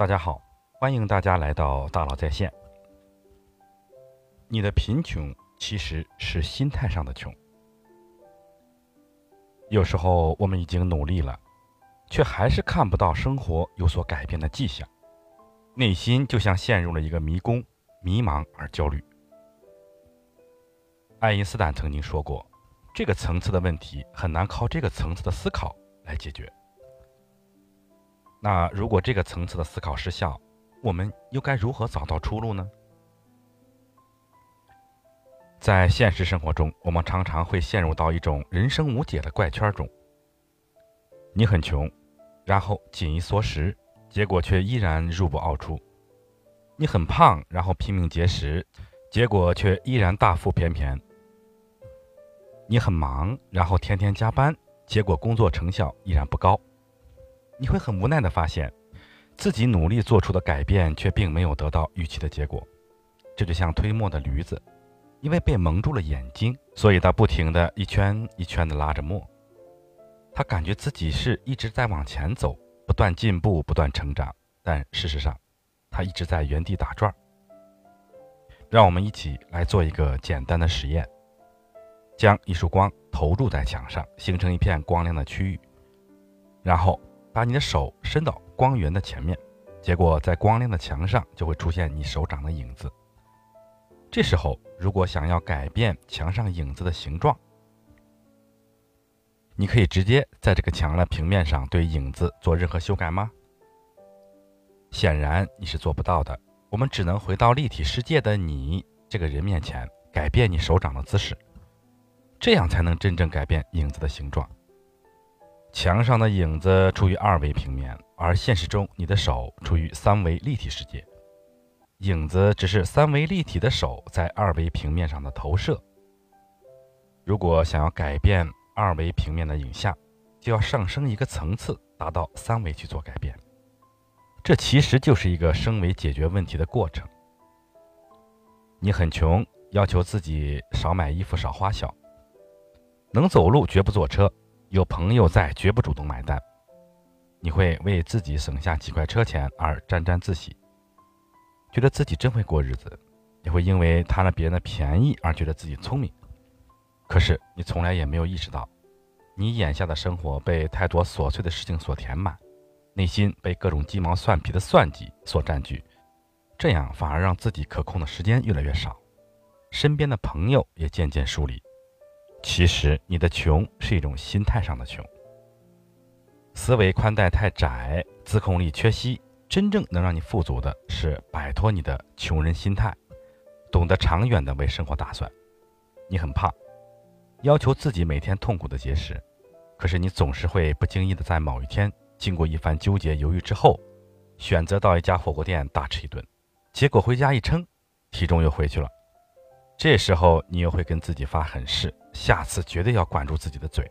大家好，欢迎大家来到大佬在线。你的贫穷其实是心态上的穷。有时候我们已经努力了，却还是看不到生活有所改变的迹象，内心就像陷入了一个迷宫，迷茫而焦虑。爱因斯坦曾经说过，这个层次的问题很难靠这个层次的思考来解决。那如果这个层次的思考失效，我们又该如何找到出路呢？在现实生活中，我们常常会陷入到一种人生无解的怪圈中。你很穷，然后紧衣缩食，结果却依然入不敷出；你很胖，然后拼命节食，结果却依然大腹便便；你很忙，然后天天加班，结果工作成效依然不高。你会很无奈地发现，自己努力做出的改变却并没有得到预期的结果。这就像推磨的驴子，因为被蒙住了眼睛，所以他不停地一圈一圈地拉着磨。他感觉自己是一直在往前走，不断进步，不断成长，但事实上，他一直在原地打转。让我们一起来做一个简单的实验：将一束光投入在墙上，形成一片光亮的区域，然后。把你的手伸到光源的前面，结果在光亮的墙上就会出现你手掌的影子。这时候，如果想要改变墙上影子的形状，你可以直接在这个墙的平面上对影子做任何修改吗？显然你是做不到的。我们只能回到立体世界的你这个人面前，改变你手掌的姿势，这样才能真正改变影子的形状。墙上的影子处于二维平面，而现实中你的手处于三维立体世界。影子只是三维立体的手在二维平面上的投射。如果想要改变二维平面的影像，就要上升一个层次，达到三维去做改变。这其实就是一个升维解决问题的过程。你很穷，要求自己少买衣服、少花销，能走路绝不坐车。有朋友在，绝不主动买单。你会为自己省下几块车钱而沾沾自喜，觉得自己真会过日子；也会因为贪了别人的便宜而觉得自己聪明。可是你从来也没有意识到，你眼下的生活被太多琐碎的事情所填满，内心被各种鸡毛蒜皮的算计所占据，这样反而让自己可控的时间越来越少，身边的朋友也渐渐疏离。其实你的穷是一种心态上的穷，思维宽带太窄，自控力缺席。真正能让你富足的是摆脱你的穷人心态，懂得长远的为生活打算。你很胖，要求自己每天痛苦的节食，可是你总是会不经意的在某一天，经过一番纠结犹豫之后，选择到一家火锅店大吃一顿，结果回家一称，体重又回去了。这时候你又会跟自己发狠誓，下次绝对要管住自己的嘴。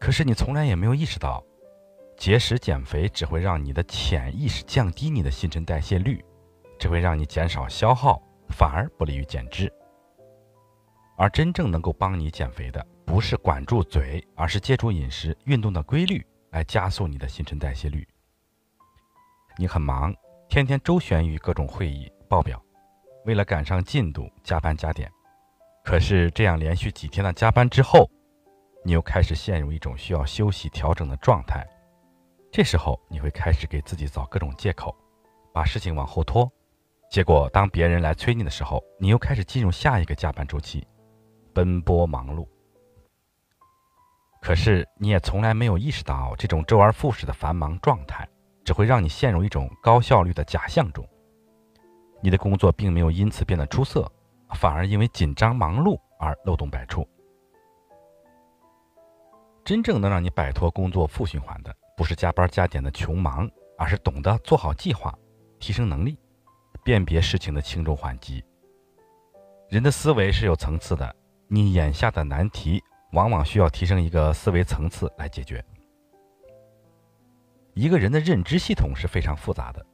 可是你从来也没有意识到，节食减肥只会让你的潜意识降低你的新陈代谢率，只会让你减少消耗，反而不利于减脂。而真正能够帮你减肥的，不是管住嘴，而是借助饮食、运动的规律来加速你的新陈代谢率。你很忙，天天周旋于各种会议报表。为了赶上进度，加班加点。可是这样连续几天的加班之后，你又开始陷入一种需要休息调整的状态。这时候你会开始给自己找各种借口，把事情往后拖。结果当别人来催你的时候，你又开始进入下一个加班周期，奔波忙碌。可是你也从来没有意识到，这种周而复始的繁忙状态，只会让你陷入一种高效率的假象中。你的工作并没有因此变得出色，反而因为紧张忙碌而漏洞百出。真正能让你摆脱工作负循环的，不是加班加点的穷忙，而是懂得做好计划、提升能力、辨别事情的轻重缓急。人的思维是有层次的，你眼下的难题往往需要提升一个思维层次来解决。一个人的认知系统是非常复杂的。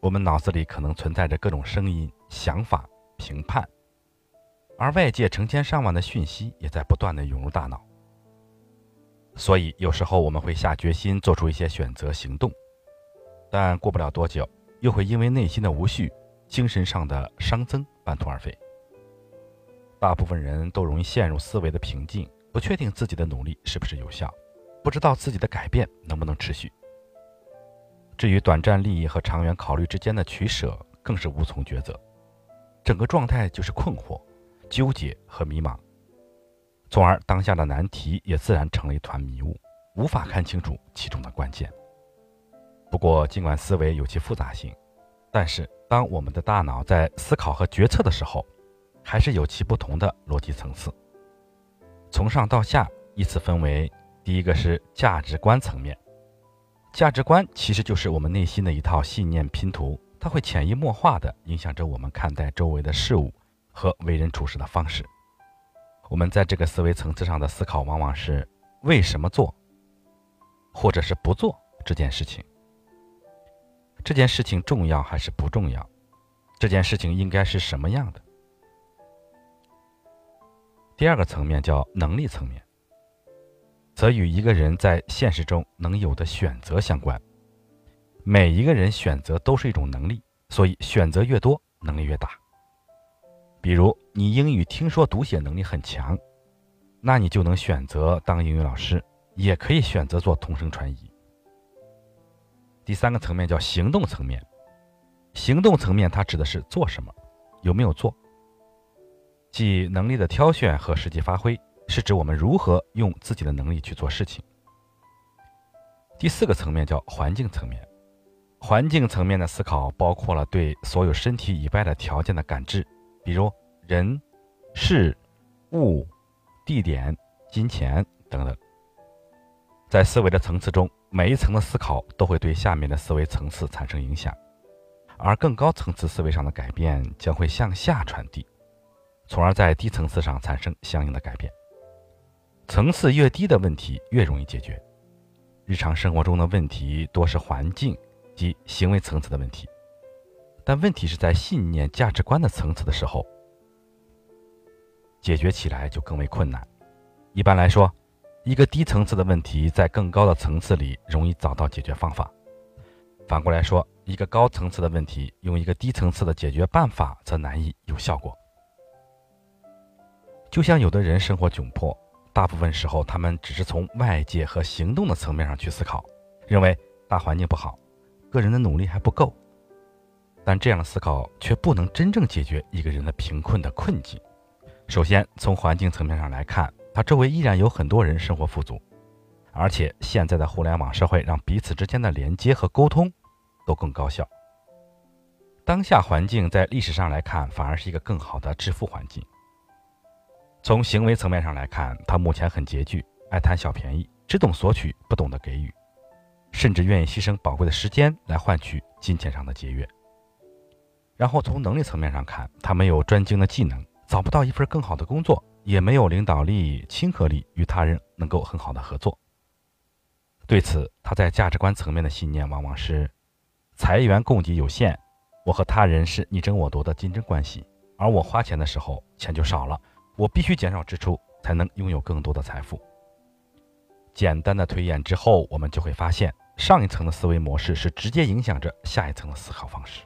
我们脑子里可能存在着各种声音、想法、评判，而外界成千上万的讯息也在不断的涌入大脑。所以有时候我们会下决心做出一些选择行动，但过不了多久，又会因为内心的无序、精神上的熵增半途而废。大部分人都容易陷入思维的瓶颈，不确定自己的努力是不是有效，不知道自己的改变能不能持续。至于短暂利益和长远考虑之间的取舍，更是无从抉择，整个状态就是困惑、纠结和迷茫，从而当下的难题也自然成了一团迷雾，无法看清楚其中的关键。不过，尽管思维有其复杂性，但是当我们的大脑在思考和决策的时候，还是有其不同的逻辑层次。从上到下依次分为：第一个是价值观层面。价值观其实就是我们内心的一套信念拼图，它会潜移默化地影响着我们看待周围的事物和为人处事的方式。我们在这个思维层次上的思考，往往是为什么做，或者是不做这件事情。这件事情重要还是不重要？这件事情应该是什么样的？第二个层面叫能力层面。则与一个人在现实中能有的选择相关。每一个人选择都是一种能力，所以选择越多，能力越大。比如你英语听说读写能力很强，那你就能选择当英语老师，也可以选择做同声传译。第三个层面叫行动层面，行动层面它指的是做什么，有没有做，即能力的挑选和实际发挥。是指我们如何用自己的能力去做事情。第四个层面叫环境层面，环境层面的思考包括了对所有身体以外的条件的感知，比如人、事、物、地点、金钱等等。在思维的层次中，每一层的思考都会对下面的思维层次产生影响，而更高层次思维上的改变将会向下传递，从而在低层次上产生相应的改变。层次越低的问题越容易解决。日常生活中的问题多是环境及行为层次的问题，但问题是在信念、价值观的层次的时候，解决起来就更为困难。一般来说，一个低层次的问题在更高的层次里容易找到解决方法；反过来说，一个高层次的问题用一个低层次的解决办法则难以有效果。就像有的人生活窘迫。大部分时候，他们只是从外界和行动的层面上去思考，认为大环境不好，个人的努力还不够。但这样的思考却不能真正解决一个人的贫困的困境。首先，从环境层面上来看，他周围依然有很多人生活富足，而且现在的互联网社会让彼此之间的连接和沟通都更高效。当下环境在历史上来看，反而是一个更好的致富环境。从行为层面上来看，他目前很拮据，爱贪小便宜，只懂索取，不懂得给予，甚至愿意牺牲宝贵的时间来换取金钱上的节约。然后从能力层面上看，他没有专精的技能，找不到一份更好的工作，也没有领导力、亲和力，与他人能够很好的合作。对此，他在价值观层面的信念往往是：财源供给有限，我和他人是你争我夺的竞争关系，而我花钱的时候钱就少了。我必须减少支出，才能拥有更多的财富。简单的推演之后，我们就会发现，上一层的思维模式是直接影响着下一层的思考方式。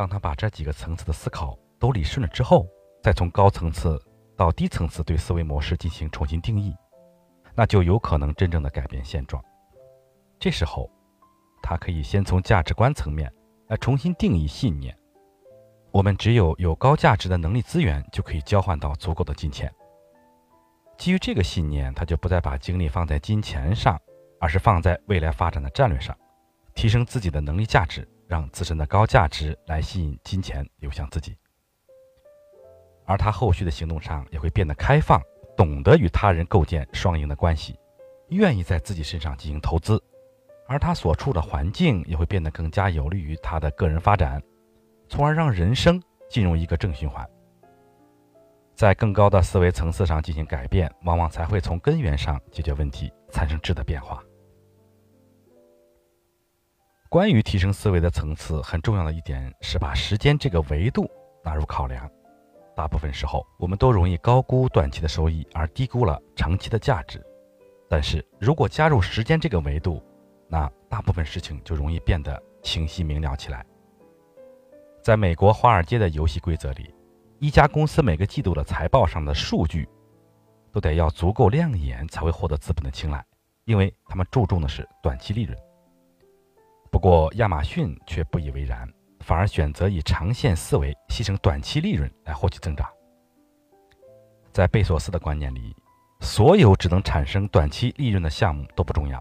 当他把这几个层次的思考都理顺了之后，再从高层次到低层次对思维模式进行重新定义，那就有可能真正的改变现状。这时候，他可以先从价值观层面来重新定义信念。我们只有有高价值的能力资源，就可以交换到足够的金钱。基于这个信念，他就不再把精力放在金钱上，而是放在未来发展的战略上，提升自己的能力价值，让自身的高价值来吸引金钱流向自己。而他后续的行动上也会变得开放，懂得与他人构建双赢的关系，愿意在自己身上进行投资，而他所处的环境也会变得更加有利于他的个人发展。从而让人生进入一个正循环，在更高的思维层次上进行改变，往往才会从根源上解决问题，产生质的变化。关于提升思维的层次，很重要的一点是把时间这个维度纳入考量。大部分时候，我们都容易高估短期的收益，而低估了长期的价值。但是如果加入时间这个维度，那大部分事情就容易变得清晰明了起来。在美国华尔街的游戏规则里，一家公司每个季度的财报上的数据，都得要足够亮眼才会获得资本的青睐，因为他们注重的是短期利润。不过亚马逊却不以为然，反而选择以长线思维，牺牲短期利润来获取增长。在贝索斯的观念里，所有只能产生短期利润的项目都不重要，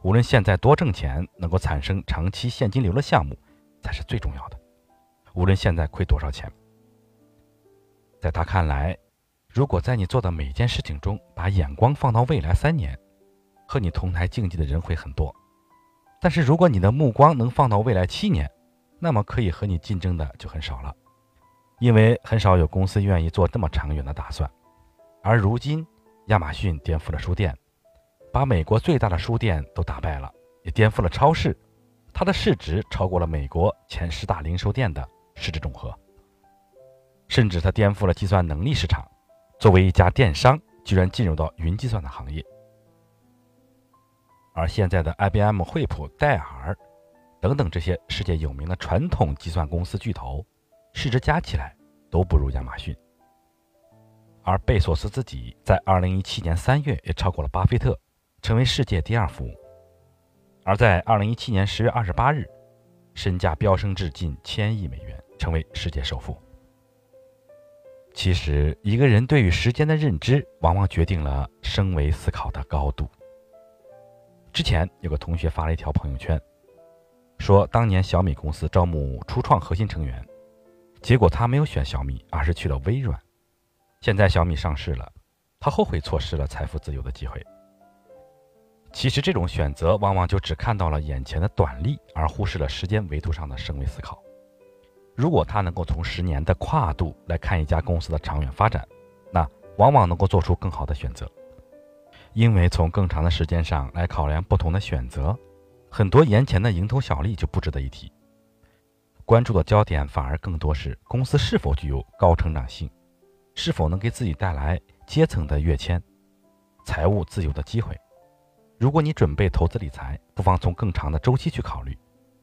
无论现在多挣钱，能够产生长期现金流的项目才是最重要的。无论现在亏多少钱，在他看来，如果在你做的每件事情中把眼光放到未来三年，和你同台竞技的人会很多；但是如果你的目光能放到未来七年，那么可以和你竞争的就很少了。因为很少有公司愿意做这么长远的打算，而如今亚马逊颠覆了书店，把美国最大的书店都打败了，也颠覆了超市，它的市值超过了美国前十大零售店的市值总和，甚至它颠覆了计算能力市场，作为一家电商，居然进入到云计算的行业，而现在的 IBM、惠普、戴尔等等这些世界有名的传统计算公司巨头。市值加起来都不如亚马逊，而贝索斯自己在二零一七年三月也超过了巴菲特，成为世界第二富。而在二零一七年十月二十八日，身价飙升至近千亿美元，成为世界首富。其实，一个人对于时间的认知，往往决定了升维思考的高度。之前有个同学发了一条朋友圈，说当年小米公司招募初创核心成员。结果他没有选小米，而是去了微软。现在小米上市了，他后悔错失了财富自由的机会。其实这种选择往往就只看到了眼前的短利，而忽视了时间维度上的升维思考。如果他能够从十年的跨度来看一家公司的长远发展，那往往能够做出更好的选择。因为从更长的时间上来考量不同的选择，很多眼前的蝇头小利就不值得一提。关注的焦点反而更多是公司是否具有高成长性，是否能给自己带来阶层的跃迁、财务自由的机会。如果你准备投资理财，不妨从更长的周期去考虑，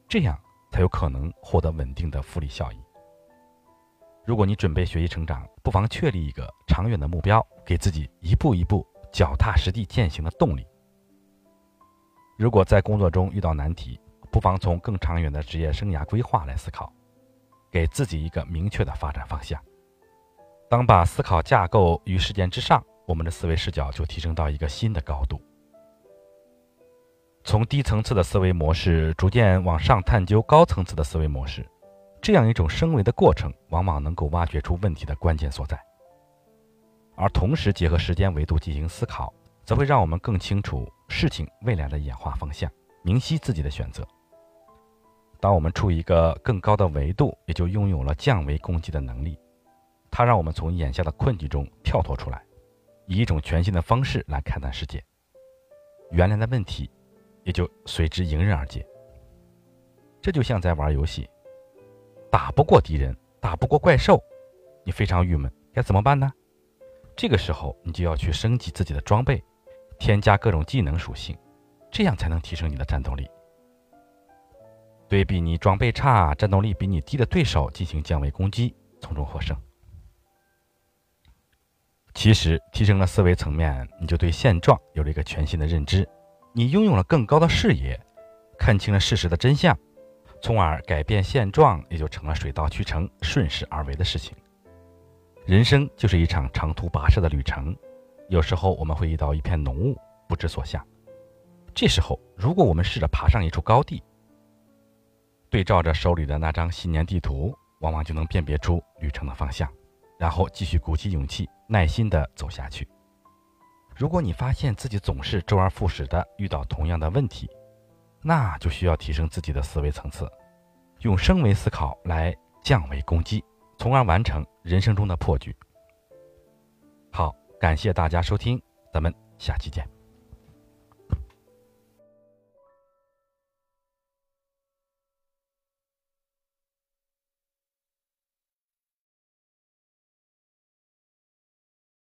这样才有可能获得稳定的复利效益。如果你准备学习成长，不妨确立一个长远的目标，给自己一步一步脚踏实地践行的动力。如果在工作中遇到难题，不妨从更长远的职业生涯规划来思考，给自己一个明确的发展方向。当把思考架构于事件之上，我们的思维视角就提升到一个新的高度，从低层次的思维模式逐渐往上探究高层次的思维模式。这样一种升维的过程，往往能够挖掘出问题的关键所在。而同时结合时间维度进行思考，则会让我们更清楚事情未来的演化方向，明晰自己的选择。当我们处于一个更高的维度，也就拥有了降维攻击的能力。它让我们从眼下的困境中跳脱出来，以一种全新的方式来看待世界。原来的问题也就随之迎刃而解。这就像在玩游戏，打不过敌人，打不过怪兽，你非常郁闷，该怎么办呢？这个时候，你就要去升级自己的装备，添加各种技能属性，这样才能提升你的战斗力。对比你装备差、战斗力比你低的对手进行降维攻击，从中获胜。其实提升了思维层面，你就对现状有了一个全新的认知，你拥有了更高的视野，看清了事实的真相，从而改变现状，也就成了水到渠成、顺势而为的事情。人生就是一场长途跋涉的旅程，有时候我们会遇到一片浓雾，不知所向。这时候，如果我们试着爬上一处高地，对照着手里的那张新年地图，往往就能辨别出旅程的方向，然后继续鼓起勇气，耐心地走下去。如果你发现自己总是周而复始地遇到同样的问题，那就需要提升自己的思维层次，用升维思考来降维攻击，从而完成人生中的破局。好，感谢大家收听，咱们下期见。